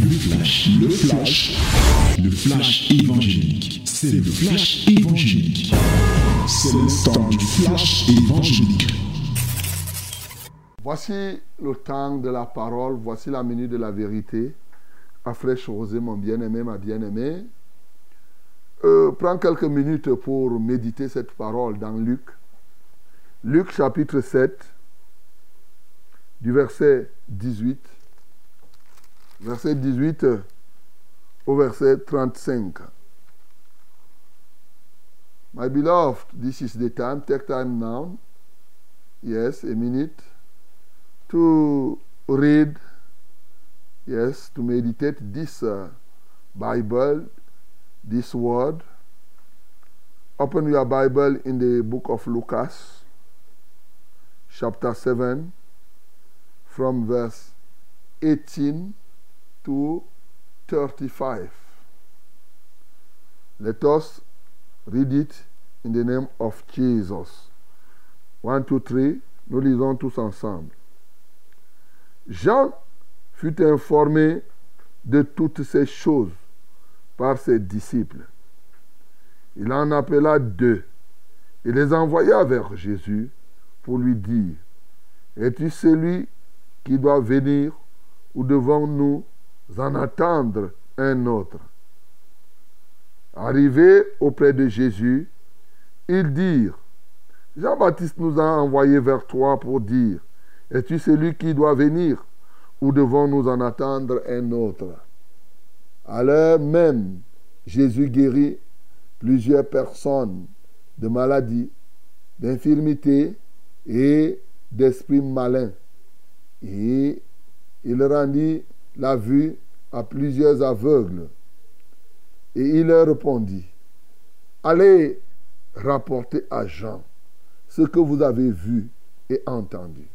Le flash, le flash, le flash évangélique. C'est le flash évangélique. C'est le temps du flash évangélique. Voici le temps de la parole, voici la minute de la vérité. À fraîche rosée, mon bien-aimé, ma bien-aimée. Euh, prends quelques minutes pour méditer cette parole dans Luc. Luc chapitre 7, du verset 18 verset 18 au verset 35. My beloved, this is the time. Take time now. Yes, a minute to read. Yes, to meditate this uh, Bible, this word. Open your Bible in the book of Lucas, chapter 7, from verse 18 to 35. Let us read it in the name of Jesus. 1, 2, 3, nous lisons tous ensemble. Jean fut informé de toutes ces choses par ses disciples. Il en appela deux et les envoya vers Jésus pour lui dire, Es-tu celui qui doit venir ou devons-nous en attendre un autre Arrivés auprès de Jésus, ils dirent, Jean-Baptiste nous a envoyés vers toi pour dire, Es-tu celui qui doit venir ou devons-nous en attendre un autre? À l'heure même, Jésus guérit plusieurs personnes de maladies, d'infirmités et d'esprits malins. Et il rendit la vue à plusieurs aveugles. Et il leur répondit, allez rapporter à Jean ce que vous avez vu et entendu.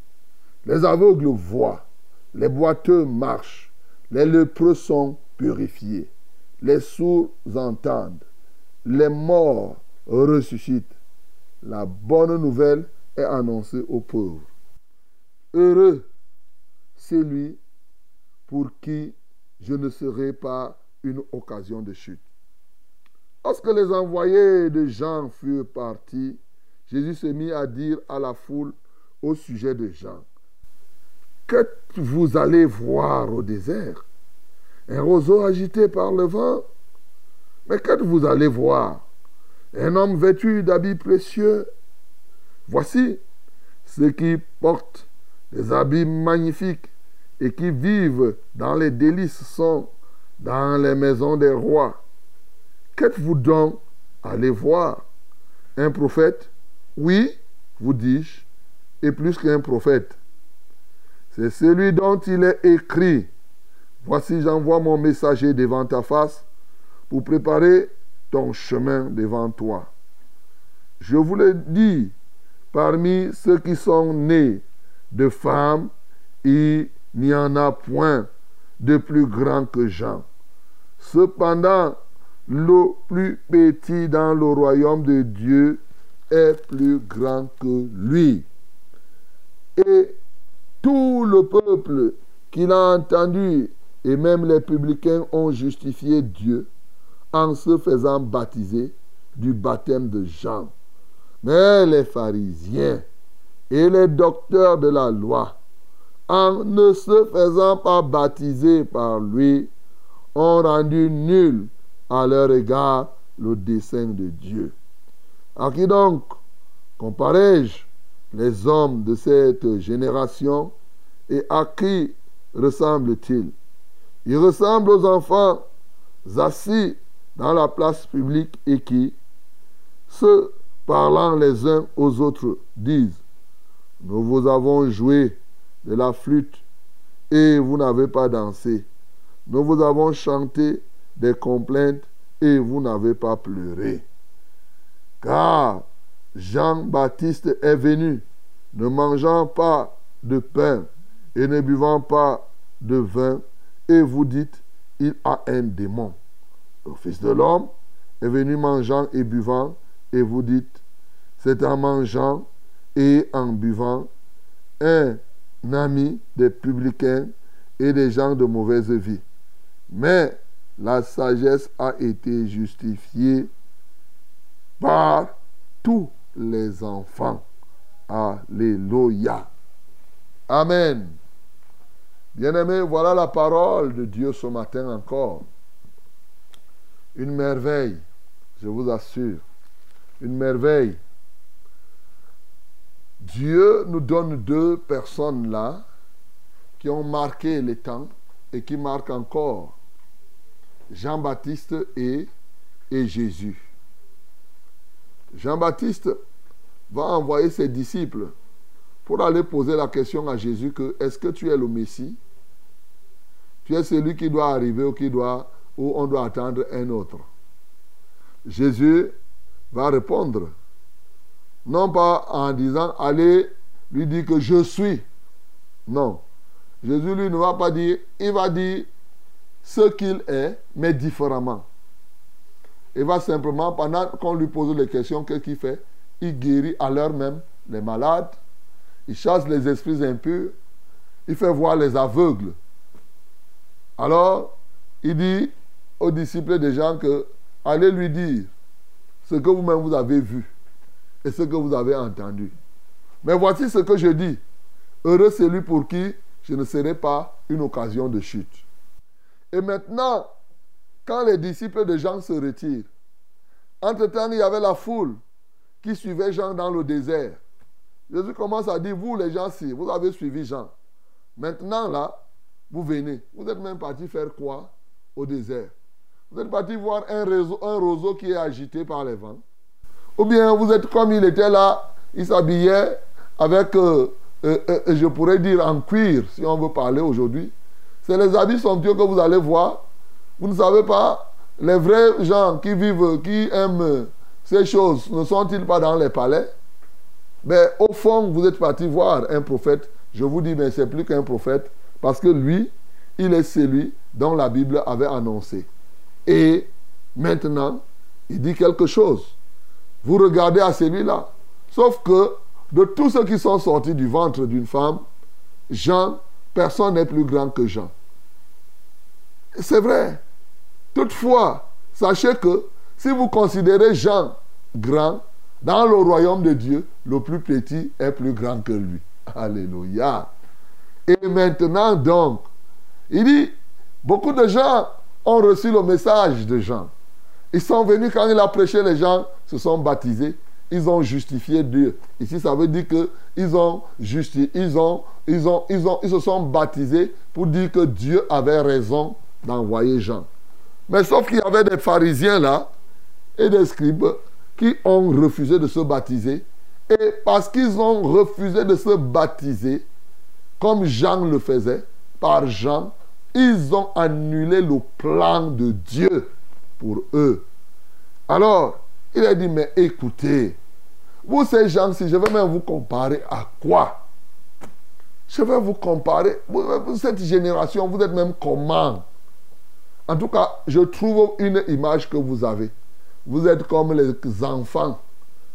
Les aveugles voient, les boiteux marchent, les lépreux sont purifiés, les sourds entendent, les morts ressuscitent. La bonne nouvelle est annoncée aux pauvres. Heureux celui pour qui je ne serai pas une occasion de chute. Lorsque les envoyés de Jean furent partis, Jésus se mit à dire à la foule au sujet de Jean, que vous allez voir au désert? Un roseau agité par le vent? Mais que vous allez voir? Un homme vêtu d'habits précieux? Voici ceux qui portent des habits magnifiques et qui vivent dans les délices sont dans les maisons des rois. Qu'êtes-vous donc? Allez voir Un prophète? Oui, vous dis-je, et plus qu'un prophète. C'est celui dont il est écrit. Voici, j'envoie mon messager devant ta face pour préparer ton chemin devant toi. Je vous le dis, parmi ceux qui sont nés de femmes, il n'y en a point de plus grand que Jean. Cependant, le plus petit dans le royaume de Dieu est plus grand que lui. Et tout le peuple qui l'a entendu, et même les publicains ont justifié Dieu en se faisant baptiser du baptême de Jean. Mais les pharisiens et les docteurs de la loi en ne se faisant pas baptiser par lui, ont rendu nul à leur égard le dessein de Dieu. À qui donc comparais-je les hommes de cette génération et à qui ressemblent-ils Ils ressemblent aux enfants assis dans la place publique et qui, se parlant les uns aux autres, disent, nous vous avons joué de la flûte et vous n'avez pas dansé. Nous vous avons chanté des complaintes et vous n'avez pas pleuré. Car Jean-Baptiste est venu, ne mangeant pas de pain et ne buvant pas de vin, et vous dites, il a un démon. Le Fils de l'homme est venu mangeant et buvant, et vous dites, c'est en mangeant et en buvant un ami des publicains et des gens de mauvaise vie. Mais la sagesse a été justifiée par tous les enfants. Alléluia. Amen. Bien-aimés, voilà la parole de Dieu ce matin encore. Une merveille, je vous assure. Une merveille. Dieu nous donne deux personnes là qui ont marqué les temps et qui marquent encore. Jean-Baptiste et, Jésus. Jean-Baptiste va envoyer ses disciples pour aller poser la question à Jésus que est-ce que tu es le Messie? Tu es celui qui doit arriver ou qui doit ou on doit attendre un autre? Jésus va répondre non pas en disant allez lui dire que je suis. Non. Jésus lui ne va pas dire, il va dire ce qu'il est, mais différemment. Il va simplement, pendant qu'on lui pose les questions, qu'est-ce qu'il fait? Il guérit à l'heure même les malades, il chasse les esprits impurs, il fait voir les aveugles. Alors, il dit aux disciples des gens que allez lui dire ce que vous-même vous avez vu et ce que vous avez entendu. Mais voici ce que je dis. Heureux celui pour qui je ne serai pas une occasion de chute. Et maintenant, quand les disciples de Jean se retirent, entre-temps, il y avait la foule qui suivait Jean dans le désert. Jésus commence à dire, vous les gens, si vous avez suivi Jean, maintenant là, vous venez. Vous êtes même parti faire quoi au désert? Vous êtes parti voir un, un roseau qui est agité par les vents. Ou bien vous êtes comme il était là, il s'habillait avec, euh, euh, euh, je pourrais dire en cuir, si on veut parler aujourd'hui. C'est les habits somptueux que vous allez voir. Vous ne savez pas, les vrais gens qui vivent, qui aiment ces choses, ne sont-ils pas dans les palais? Mais au fond, vous êtes parti voir un prophète. Je vous dis, mais c'est plus qu'un prophète, parce que lui, il est celui dont la Bible avait annoncé. Et maintenant, il dit quelque chose. Vous regardez à celui-là. Sauf que de tous ceux qui sont sortis du ventre d'une femme, Jean, personne n'est plus grand que Jean. C'est vrai. Toutefois, sachez que si vous considérez Jean grand, dans le royaume de Dieu, le plus petit est plus grand que lui. Alléluia. Et maintenant donc, il dit, beaucoup de gens ont reçu le message de Jean. Ils sont venus quand il a prêché, les gens se sont baptisés. Ils ont justifié Dieu. Ici, ça veut dire que ils ont justifié, ils ont, ils ont, ils ont, ils se sont baptisés pour dire que Dieu avait raison d'envoyer Jean. Mais sauf qu'il y avait des pharisiens là et des scribes qui ont refusé de se baptiser. Et parce qu'ils ont refusé de se baptiser, comme Jean le faisait, par Jean, ils ont annulé le plan de Dieu pour eux. Alors, il a dit, mais écoutez, vous ces gens-ci, je vais même vous comparer à quoi? Je vais vous comparer, cette génération, vous êtes même comment? En tout cas, je trouve une image que vous avez. Vous êtes comme les enfants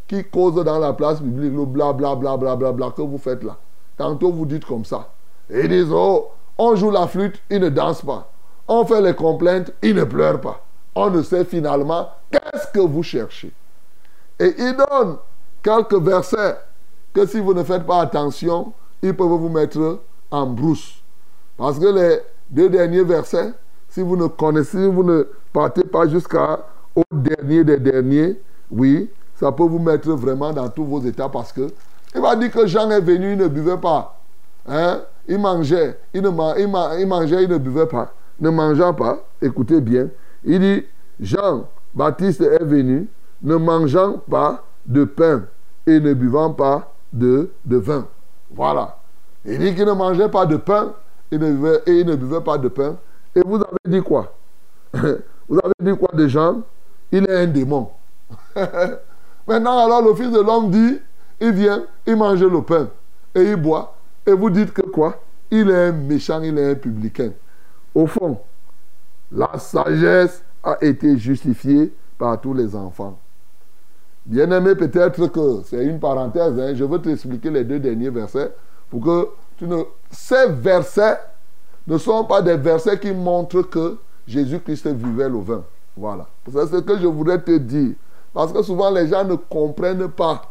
qui causent dans la place publique le bla bla bla bla bla que vous faites là. Tantôt vous dites comme ça. Ils disent, oh, on joue la flûte, ils ne dansent pas. On fait les complaintes, ils ne pleurent pas on ne sait finalement qu'est-ce que vous cherchez. Et il donne quelques versets que si vous ne faites pas attention, ils peuvent vous mettre en brousse. Parce que les deux derniers versets, si vous ne connaissez, vous ne partez pas jusqu'au dernier des derniers, oui, ça peut vous mettre vraiment dans tous vos états parce que il va dire que Jean est venu, il ne buvait pas. Hein? Il mangeait, il, ne il mangeait, il ne buvait pas. Ne mangeant pas, écoutez bien, il dit, Jean-Baptiste est venu ne mangeant pas de pain et ne buvant pas de, vin. Voilà. Il dit qu'il ne mangeait pas de pain et, ne buvait, et il ne buvait pas de pain. Et vous avez dit quoi? Vous avez dit quoi de Jean? Il est un démon. Maintenant, alors, le Fils de l'homme dit, il vient, il mange le pain et il boit. Et vous dites que quoi? Il est un méchant, il est un publicain. Au fond, la sagesse a été justifiée par tous les enfants. Bien-aimé, peut-être que c'est une parenthèse, hein. je veux t'expliquer les deux derniers versets pour que tu ne... Ces versets ne sont pas des versets qui montrent que Jésus-Christ vivait le vin. Voilà. C'est ce que je voudrais te dire. Parce que souvent les gens ne comprennent pas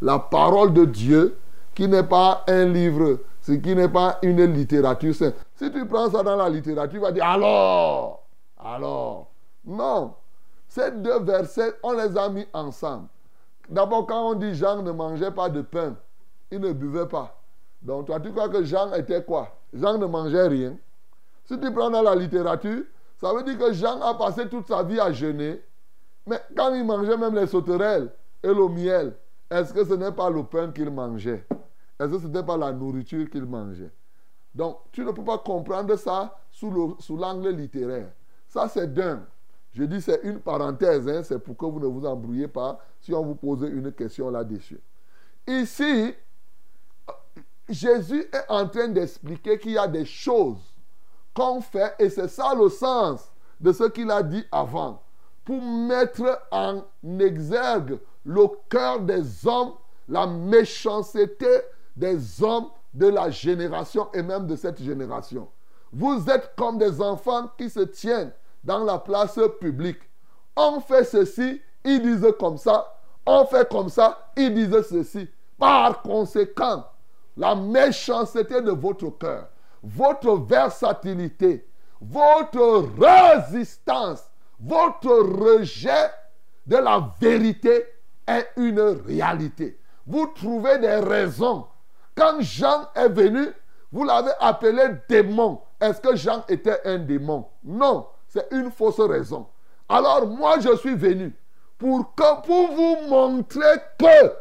la parole de Dieu qui n'est pas un livre, ce qui n'est pas une littérature Si tu prends ça dans la littérature, tu vas dire alors, alors. Non. Ces deux versets, on les a mis ensemble. D'abord, quand on dit Jean ne mangeait pas de pain, il ne buvait pas. Donc, toi, tu crois que Jean était quoi? Jean ne mangeait rien. Si tu prends dans la littérature, ça veut dire que Jean a passé toute sa vie à jeûner. Mais quand il mangeait même les sauterelles et le miel, est-ce que ce n'est pas le pain qu'il mangeait? Est-ce que ce n'était pas la nourriture qu'il mangeait? Donc, tu ne peux pas comprendre ça sous l'angle littéraire. Ça, c'est d'un. Je dis c'est une parenthèse, hein, c'est pour que vous ne vous embrouillez pas si on vous pose une question là-dessus. Ici, Jésus est en train d'expliquer qu'il y a des choses qu'on fait, et c'est ça le sens de ce qu'il a dit avant, pour mettre en exergue le cœur des hommes, la méchanceté des hommes de la génération et même de cette génération. Vous êtes comme des enfants qui se tiennent dans la place publique. On fait ceci, ils disent comme ça. On fait comme ça, ils disent ceci. Par conséquent, la méchanceté de votre cœur, votre versatilité, votre résistance, votre rejet de la vérité est une réalité. Vous trouvez des raisons. Quand Jean est venu, vous l'avez appelé démon. Est-ce que Jean était un démon? Non, c'est une fausse raison. Alors moi, je suis venu pour, que, pour vous montrer que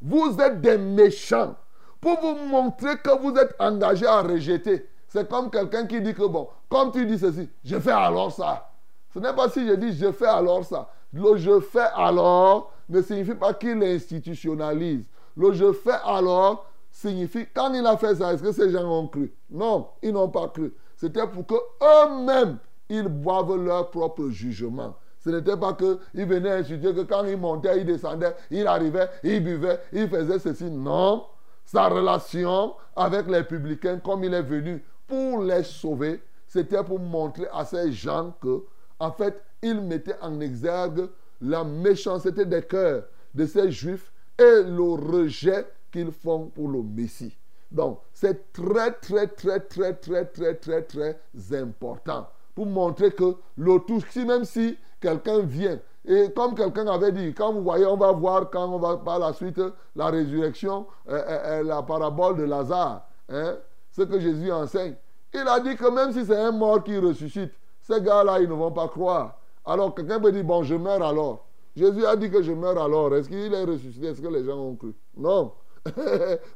vous êtes des méchants pour vous montrer que vous êtes engagé à rejeter. C'est comme quelqu'un qui dit que, bon, comme tu dis ceci, je fais alors ça. Ce n'est pas si je dis je fais alors ça. Le je fais alors ne signifie pas qu'il institutionnalise. Le je fais alors signifie, quand il a fait ça, est-ce que ces gens ont cru? Non, ils n'ont pas cru. C'était pour que eux-mêmes, ils boivent leur propre jugement. Ce n'était pas qu'ils venaient insulter, que quand ils montaient, ils descendaient, ils arrivaient, ils buvaient, ils faisaient ceci. Non, sa relation avec les publicains, comme il est venu pour les sauver, c'était pour montrer à ces gens que, en fait, il mettait en exergue la méchanceté des cœurs de ces juifs et le rejet qu'ils font pour le Messie. Donc, c'est très, très, très, très, très, très, très, très important pour montrer que le tout, même si quelqu'un vient et comme quelqu'un avait dit, quand vous voyez, on va voir quand on va par la suite la résurrection, euh, euh, euh, la parabole de Lazare, hein, ce que Jésus enseigne. Il a dit que même si c'est un mort qui ressuscite, ces gars-là, ils ne vont pas croire. Alors quelqu'un peut dire, bon, je meurs alors. Jésus a dit que je meurs alors. Est-ce qu'il est ressuscité? Est-ce que les gens ont cru? Non.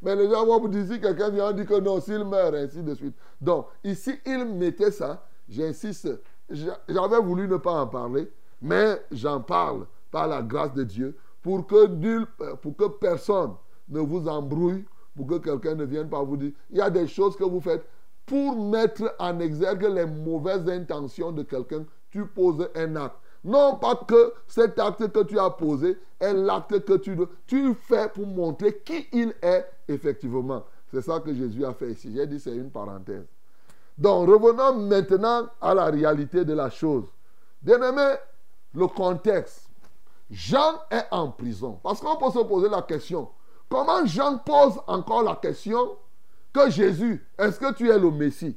Mais les gens vont vous dire, si quelqu'un vient dire que non, s'il meurt, ainsi de suite. Donc, ici, il mettait ça, j'insiste, j'avais voulu ne pas en parler, mais j'en parle par la grâce de Dieu pour que, pour que personne ne vous embrouille, pour que quelqu'un ne vienne pas vous dire, il y a des choses que vous faites pour mettre en exergue les mauvaises intentions de quelqu'un, tu poses un acte. Non pas que cet acte que tu as posé est l'acte que tu, tu fais pour montrer qui il est effectivement. C'est ça que Jésus a fait ici. J'ai dit c'est une parenthèse. Donc revenons maintenant à la réalité de la chose. Bien-aimé, le contexte. Jean est en prison. Parce qu'on peut se poser la question, comment Jean pose encore la question que Jésus, est-ce que tu es le Messie?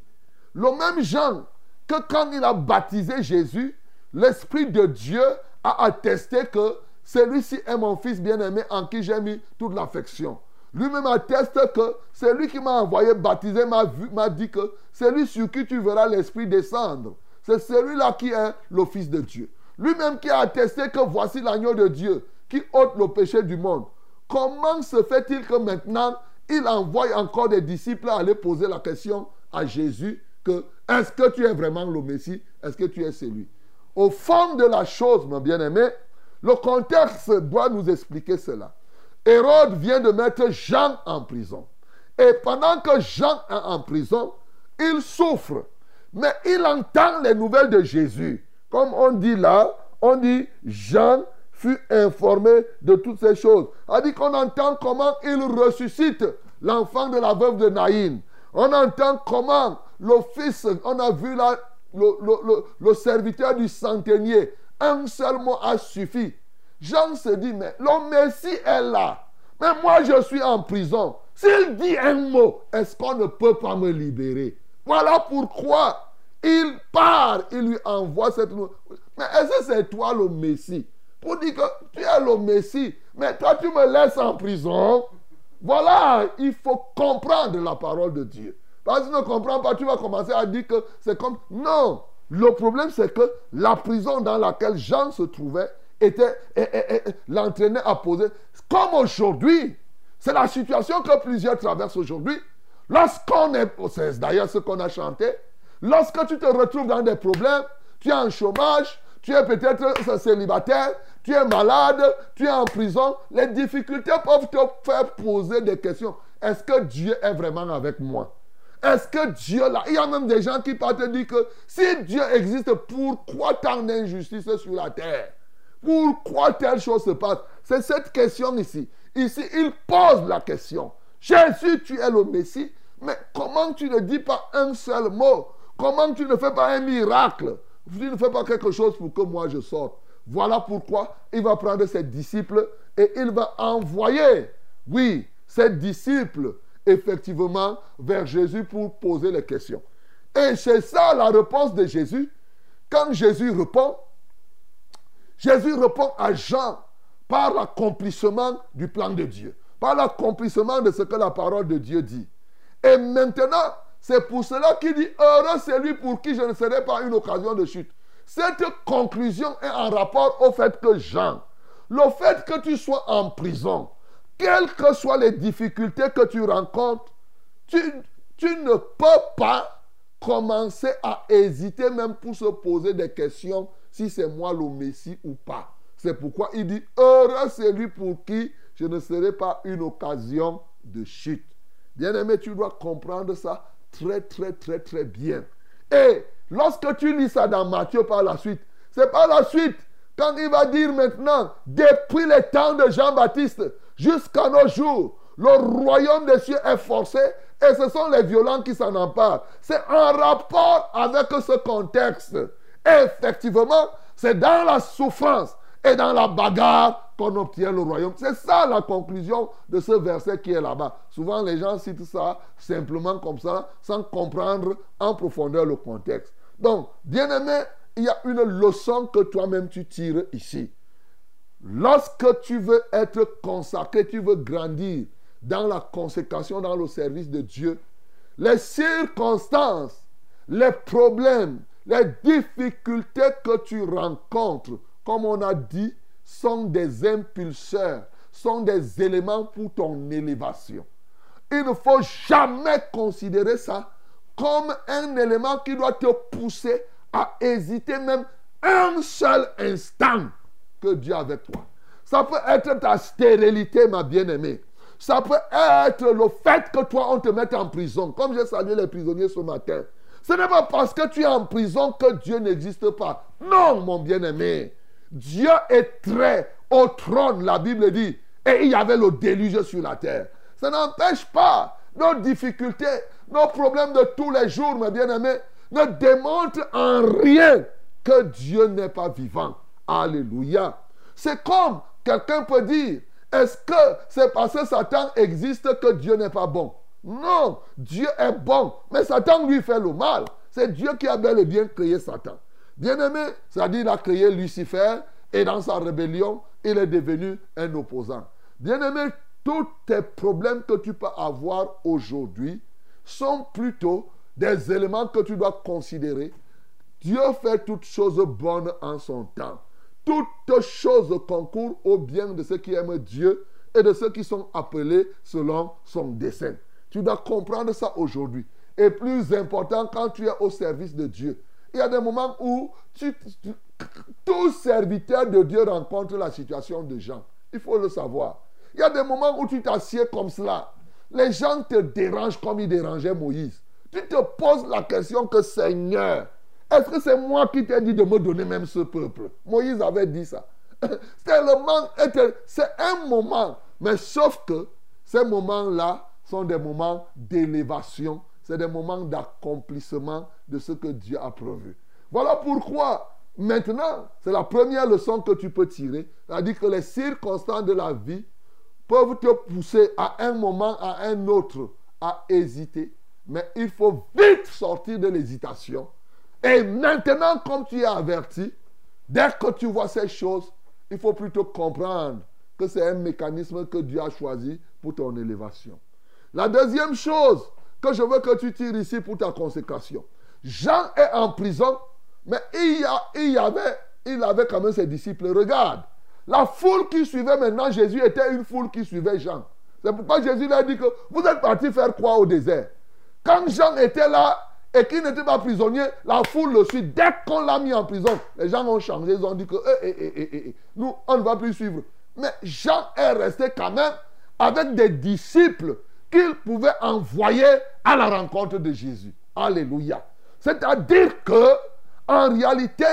Le même Jean que quand il a baptisé Jésus, l'Esprit de Dieu a attesté que celui-ci est mon fils bien-aimé en qui j'ai mis toute l'affection. Lui-même atteste que celui qui m'a envoyé baptiser m'a dit que celui sur qui tu verras l'Esprit descendre, c'est celui-là qui est le Fils de Dieu. Lui-même qui a attesté que voici l'agneau de Dieu qui ôte le péché du monde. Comment se fait-il que maintenant il envoie encore des disciples à aller poser la question à Jésus que est-ce que tu es vraiment le Messie? Est-ce que tu es celui? Au fond de la chose, mon bien-aimé, le contexte doit nous expliquer cela. Hérode vient de mettre Jean en prison. Et pendant que Jean est en prison, il souffre. Mais il entend les nouvelles de Jésus. Comme on dit là, on dit Jean fut informé de toutes ces choses. On dit qu'on entend comment il ressuscite l'enfant de la veuve de Naïn. On entend comment le fils, on a vu là le, serviteur du centenier, un seul mot a suffi. Jean se dit, mais le Messie est là. Mais moi, je suis en prison. S'il dit un mot, est-ce qu'on ne peut pas me libérer? Voilà pourquoi il part, il lui envoie cette... Mais est-ce que c'est toi le Messie? Pour dire que tu es le Messie, mais toi tu me laisses en prison. Voilà, il faut comprendre la parole de Dieu. Parce que tu ne comprends pas, tu vas commencer à dire que c'est comme... Non, le problème c'est que la prison dans laquelle Jean se trouvait était, l'entraînait à poser, comme aujourd'hui. C'est la situation que plusieurs traversent aujourd'hui. Lorsqu'on est, c'est d'ailleurs ce qu'on a chanté, lorsque tu te retrouves dans des problèmes, tu es en chômage, tu es peut-être célibataire, tu es malade, tu es en prison, les difficultés peuvent te faire poser des questions. Est-ce que Dieu est vraiment avec moi? Est-ce que Dieu là, il y a même des gens qui partent te dire que si Dieu existe, pourquoi tant d'injustice sur la terre? Pourquoi telle chose se passe? C'est cette question ici. Ici, il pose la question. Jésus, tu es le Messie, mais comment tu ne dis pas un seul mot? Comment tu ne fais pas un miracle? Tu ne fais pas quelque chose pour que moi je sorte. Voilà pourquoi il va prendre ses disciples et il va envoyer, oui, ses disciples effectivement vers Jésus pour poser les questions. Et c'est ça la réponse de Jésus. Quand Jésus répond, Jésus répond à Jean par l'accomplissement du plan de Dieu, par l'accomplissement de ce que la parole de Dieu dit. Et maintenant, c'est pour cela qu'il dit, heureux c'est lui pour qui je ne serai pas une occasion de chute. Cette conclusion est en rapport au fait que Jean, le fait que tu sois en prison, quelles que soient les difficultés que tu rencontres, tu, ne peux pas commencer à hésiter même pour se poser des questions si c'est moi le Messie ou pas. C'est pourquoi il dit, heureux c'est lui pour qui je ne serai pas une occasion de chute. Bien-aimé, tu dois comprendre ça très, très, très, très bien. Et lorsque tu lis ça dans Matthieu par la suite, c'est par la suite, quand il va dire maintenant, depuis le temps de Jean-Baptiste, jusqu'à nos jours. Le royaume des cieux est forcé et ce sont les violents qui s'en emparent. C'est en rapport avec ce contexte. Effectivement, c'est dans la souffrance et dans la bagarre qu'on obtient le royaume. C'est ça la conclusion de ce verset qui est là-bas. Souvent, les gens citent ça simplement comme ça, sans comprendre en profondeur le contexte. Donc, bien aimé, il y a une leçon que toi-même tu tires ici. Lorsque tu veux être consacré, tu veux grandir dans la consécration, dans le service de Dieu, les circonstances, les problèmes, les difficultés que tu rencontres, comme on a dit, sont des impulseurs, sont des éléments pour ton élévation. Il ne faut jamais considérer ça comme un élément qui doit te pousser à hésiter même un seul instant que Dieu avec toi. Ça peut être ta stérilité, ma bien-aimée. Ça peut être le fait que toi, on te mette en prison. Comme j'ai salué les prisonniers ce matin. Ce n'est pas parce que tu es en prison que Dieu n'existe pas. Non, mon bien-aimé. Dieu est très au trône, la Bible dit. Et il y avait le déluge sur la terre. Ça n'empêche pas nos difficultés, nos problèmes de tous les jours, mes bien-aimés, ne démontrent en rien que Dieu n'est pas vivant. Alléluia. C'est comme quelqu'un peut dire, est-ce que c'est parce que Satan existe que Dieu n'est pas bon? Non, Dieu est bon, mais Satan lui fait le mal. C'est Dieu qui a bel et bien créé Satan. Bien-aimé, c'est-à-dire il a créé Lucifer et dans sa rébellion, il est devenu un opposant. Bien-aimé, tous tes problèmes que tu peux avoir aujourd'hui sont plutôt des éléments que tu dois considérer. Dieu fait toutes choses bonnes en son temps toutes choses concourent au bien de ceux qui aiment Dieu et de ceux qui sont appelés selon son dessein. Tu dois comprendre ça aujourd'hui. Et plus important, quand tu es au service de Dieu, il y a des moments où tout serviteur de Dieu rencontre la situation de gens. Il faut le savoir. Il y a des moments où tu t'assieds comme cela. Les gens te dérangent comme ils dérangeaient Moïse. Tu te poses la question que Seigneur, est-ce que c'est moi qui t'ai dit de me donner même ce peuple? Moïse avait dit ça. C'est un moment. Mais sauf que ces moments-là sont des moments d'élévation. c'est des moments d'accomplissement de ce que Dieu a prévu. Voilà pourquoi maintenant, c'est la première leçon que tu peux tirer. C'est-à-dire que les circonstances de la vie peuvent te pousser à un moment, à un autre, à hésiter. Mais il faut vite sortir de l'hésitation. Et maintenant, comme tu es averti, dès que tu vois ces choses, il faut plutôt comprendre que c'est un mécanisme que Dieu a choisi pour ton élévation. La deuxième chose que je veux que tu tires ici pour ta consécration. Jean est en prison, mais il, avait, il quand même ses disciples. Regarde, la foule qui suivait maintenant Jésus était une foule qui suivait Jean. C'est pourquoi Jésus a dit que vous êtes parti faire quoi au désert? Quand Jean était là et qu'il n'était pas prisonnier, la foule le suit. Dès qu'on l'a mis en prison, les gens ont changé. Ils ont dit que eh, eh, eh, nous, on ne va plus suivre. Mais Jean est resté quand même avec des disciples qu'il pouvait envoyer à la rencontre de Jésus. Alléluia. C'est-à-dire que, en réalité,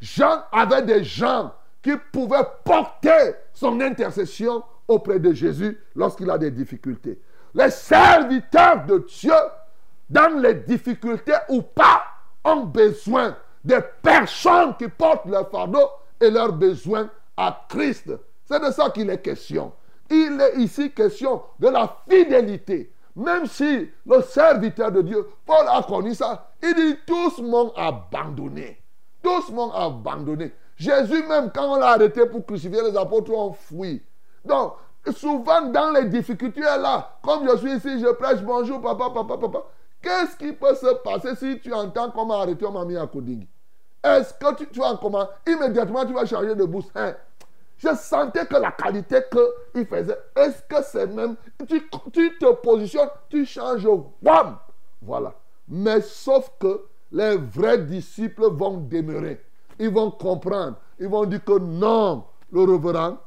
Jean avait des gens qui pouvaient porter son intercession auprès de Jésus lorsqu'il a des difficultés. Les serviteurs de Dieu, dans les difficultés ou pas, ont besoin des personnes qui portent leur fardeau et leurs besoins à Christ. C'est de ça qu'il est question. Il est ici question de la fidélité. Même si le serviteur de Dieu, Paul a connu ça, il dit tous m'ont abandonné. Tous m'ont abandonné. Jésus même, quand on l'a arrêté pour crucifier les apôtres, ont fui. Donc, souvent dans les difficultés là, comme je suis ici, je prêche, bonjour papa, papa, papa. Qu'est-ce qui peut se passer si tu entends comment arrêter on m'a mis à Koding Est-ce que tu, tu vas en comment Immédiatement, tu vas changer de bouche. Hein? Je sentais que la qualité qu'il faisait, est-ce que c'est même... Tu, te positionnes, tu changes, wham Voilà. Mais sauf que les vrais disciples vont demeurer. Ils vont comprendre. Ils vont dire que non, le reverend,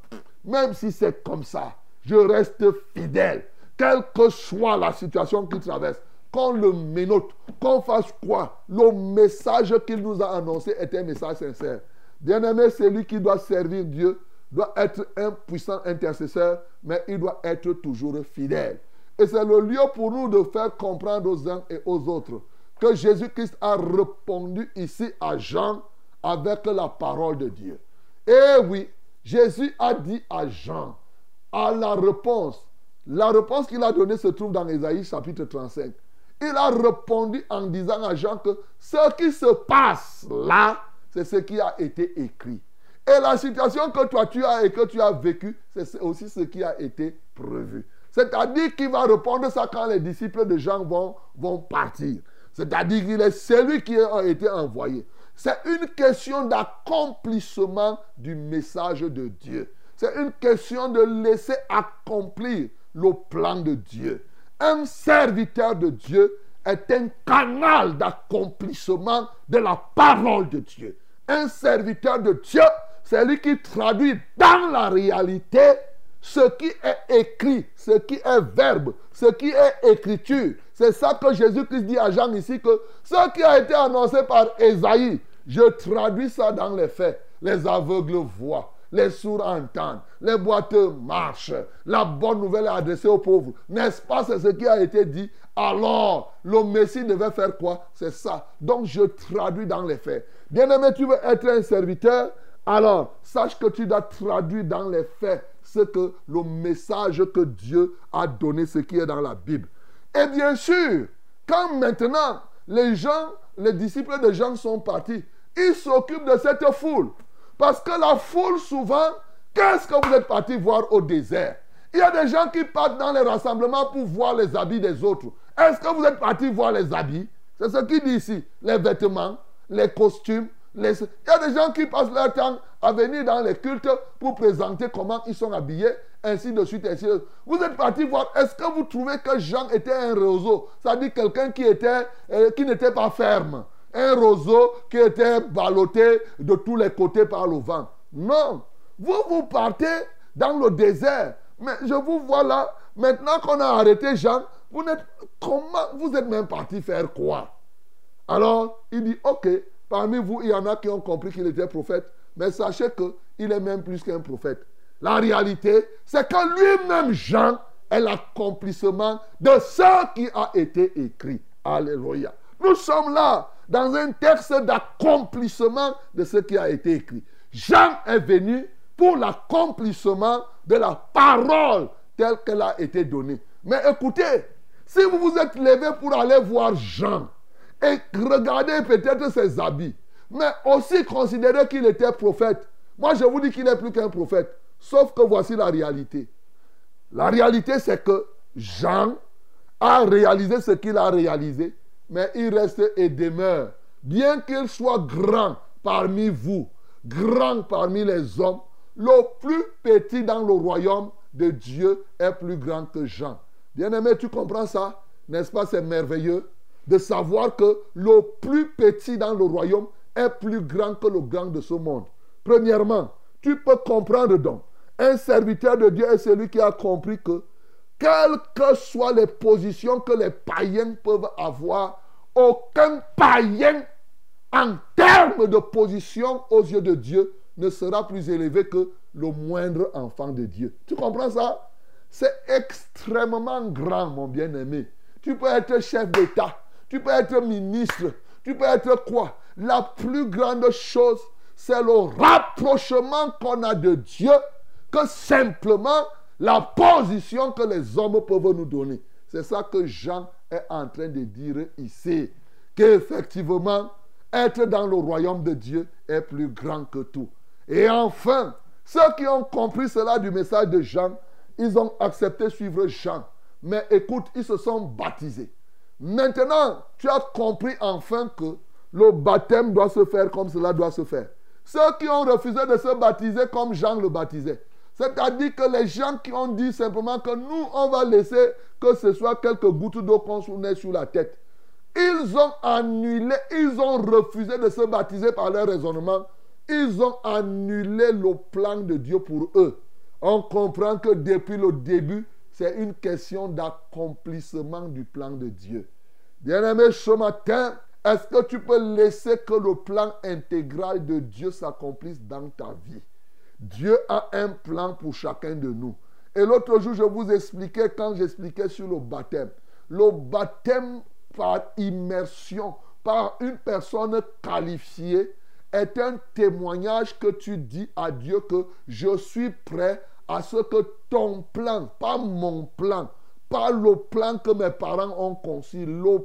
même si c'est comme ça, je reste fidèle. Quelle que soit la situation qu'il traverse, qu'on le ménote, qu'on fasse quoi, le message qu'il nous a annoncé est un message sincère. Bien-aimé, c'est lui qui doit servir Dieu doit être un puissant intercesseur, mais il doit être toujours fidèle. Et c'est le lieu pour nous de faire comprendre aux uns et aux autres que Jésus-Christ a répondu ici à Jean avec la parole de Dieu. Et oui, Jésus a dit à Jean, à la réponse, la réponse qu'il a donnée se trouve dans Ésaïe chapitre 35. Il a répondu en disant à Jean que ce qui se passe là, c'est ce qui a été écrit. Et la situation que toi tu as et que tu as vécu, c'est aussi ce qui a été prévu. C'est-à-dire qu'il va répondre ça quand les disciples de Jean vont, vont partir. C'est-à-dire qu'il est celui qui a été envoyé. C'est une question d'accomplissement du message de Dieu. C'est une question de laisser accomplir le plan de Dieu. Un serviteur de Dieu est un canal d'accomplissement de la parole de Dieu. Un serviteur de Dieu c'est lui qui traduit dans la réalité ce qui est écrit, ce qui est verbe, ce qui est écriture. C'est ça que Jésus-Christ dit à Jean ici que ce qui a été annoncé par Esaïe, je traduis ça dans les faits. Les aveugles voient, les sourds entendent, les boiteux marchent. La bonne nouvelle est adressée aux pauvres. N'est-ce pas C'est ce qui a été dit? Alors, le Messie devait faire quoi? C'est ça. Donc, je traduis dans les faits. Bien-aimé, tu veux être un serviteur? Alors, sache que tu dois traduire dans les faits ce que le message que Dieu a donné, ce qui est dans la Bible. Et bien sûr, quand maintenant les gens, les disciples de Jean sont partis, ils s'occupent de cette foule. Parce que la foule, souvent, qu'est-ce que vous êtes partis voir au désert? Il y a des gens qui partent dans les rassemblements pour voir les habits des autres. Est-ce que vous êtes partis voir les habits? C'est ce qu'il dit ici. Les vêtements, les costumes, il y a des gens qui passent leur temps à venir dans les cultes pour présenter comment ils sont habillés, ainsi de suite, ainsi de. Vous êtes parti voir, est-ce que vous trouvez que Jean était un roseau? C'est-à-dire quelqu'un qui, était, euh, qui n'était pas ferme. Un roseau qui était ballotté de tous les côtés par le vent. Non. Vous, vous partez dans le désert. Mais je vous vois là, maintenant qu'on a arrêté Jean, vous n'êtes, comment, vous êtes même parti faire quoi? Alors, il dit, ok, Parmi vous, il y en a qui ont compris qu'il était prophète. Mais sachez qu'il est même plus qu'un prophète. La réalité, c'est que lui-même, Jean, est l'accomplissement de ce qui a été écrit. Alléluia. Nous sommes là dans un texte d'accomplissement de ce qui a été écrit. Jean est venu pour l'accomplissement de la parole telle qu'elle a été donnée. Mais écoutez, si vous vous êtes levé pour aller voir Jean et regarder peut-être ses habits, mais aussi considérer qu'il était prophète, moi je vous dis qu'il n'est plus qu'un prophète. Sauf que voici la réalité. La réalité, c'est que Jean a réalisé ce qu'il a réalisé, mais il reste et demeure. Bien qu'il soit grand parmi vous, grand parmi les hommes, le plus petit dans le royaume de Dieu est plus grand que Jean. Bien-aimé, tu comprends ça? N'est-ce pas? C'est merveilleux de savoir que le plus petit dans le royaume est plus grand que le grand de ce monde. Premièrement, tu peux comprendre donc, un serviteur de Dieu est celui qui a compris que quelles que soient les positions que les païens peuvent avoir, aucun païen en termes de position aux yeux de Dieu ne sera plus élevé que le moindre enfant de Dieu. Tu comprends ça? C'est extrêmement grand, mon bien-aimé. Tu peux être chef d'État, tu peux être ministre, tu peux être quoi? La plus grande chose, c'est le rapprochement qu'on a de Dieu que simplement la position que les hommes peuvent nous donner. C'est ça que Jean est en train de dire ici. Qu'effectivement, être dans le royaume de Dieu est plus grand que tout. Et enfin, ceux qui ont compris cela du message de Jean, ils ont accepté suivre Jean. Mais écoute, ils se sont baptisés. Maintenant, tu as compris enfin que le baptême doit se faire comme cela doit se faire. Ceux qui ont refusé de se baptiser comme Jean le baptisait, c'est-à-dire que les gens qui ont dit simplement que nous, on va laisser que ce soit quelques gouttes d'eau qu'on met sur la tête. Ils ont annulé, ils ont refusé de se baptiser par leur raisonnement. Ils ont annulé le plan de Dieu pour eux. On comprend que depuis le début, c'est une question d'accomplissement du plan de Dieu. Bien-aimé, ce matin, est-ce que tu peux laisser que le plan intégral de Dieu s'accomplisse dans ta vie? Dieu a un plan pour chacun de nous. Et l'autre jour, je vous expliquais, quand j'expliquais sur le baptême, le baptême par immersion, par une personne qualifiée, est un témoignage que tu dis à Dieu que je suis prêt à ce que ton plan, pas mon plan, pas le plan que mes parents ont conçu, le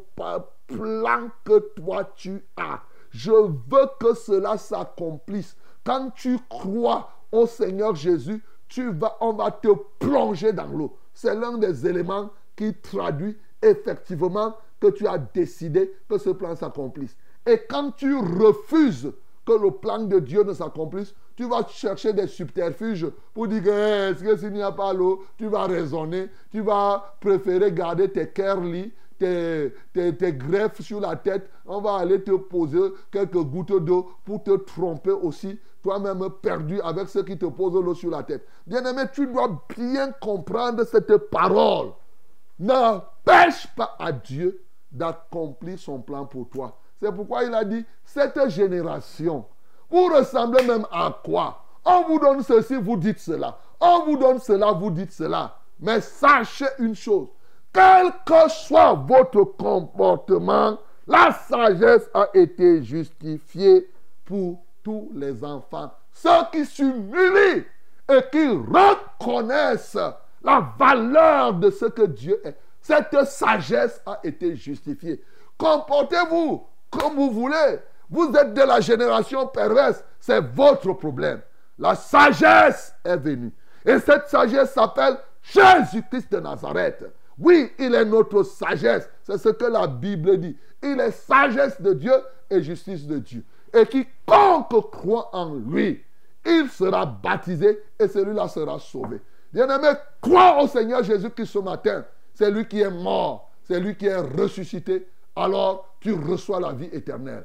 plan que toi tu as. Je veux que cela s'accomplisse. Quand tu crois au Seigneur Jésus, tu vas, on va te plonger dans l'eau. C'est l'un des éléments qui traduit effectivement que tu as décidé que ce plan s'accomplisse. Et quand tu refuses que le plan de Dieu ne s'accomplisse, tu vas chercher des subterfuges pour dire que eh, est-ce que s'il n'y a pas l'eau, tu vas raisonner, tu vas préférer garder tes curly, tes, tes, greffes sur la tête, on va aller te poser quelques gouttes d'eau pour te tromper aussi, toi-même perdu avec ceux qui te posent l'eau sur la tête. Bien-aimé, tu dois bien comprendre cette parole. N'empêche pas à Dieu d'accomplir son plan pour toi. C'est pourquoi il a dit, cette génération, vous ressemblez même à quoi? On vous donne ceci, vous dites cela. On vous donne cela, vous dites cela. Mais sachez une chose, quel que soit votre comportement, la sagesse a été justifiée pour tous les enfants. Ceux qui s'humilient et qui reconnaissent la valeur de ce que Dieu est. Cette sagesse a été justifiée. Comportez-vous comme vous voulez. Vous êtes de la génération perverse. C'est votre problème. La sagesse est venue. Et cette sagesse s'appelle Jésus-Christ de Nazareth. Oui, il est notre sagesse. C'est ce que la Bible dit. Il est sagesse de Dieu et justice de Dieu. Et quiconque croit en lui, il sera baptisé et celui-là sera sauvé. Bien-aimé, crois au Seigneur Jésus-Christ ce matin. C'est lui qui est mort, c'est lui qui est ressuscité. Alors tu reçois la vie éternelle.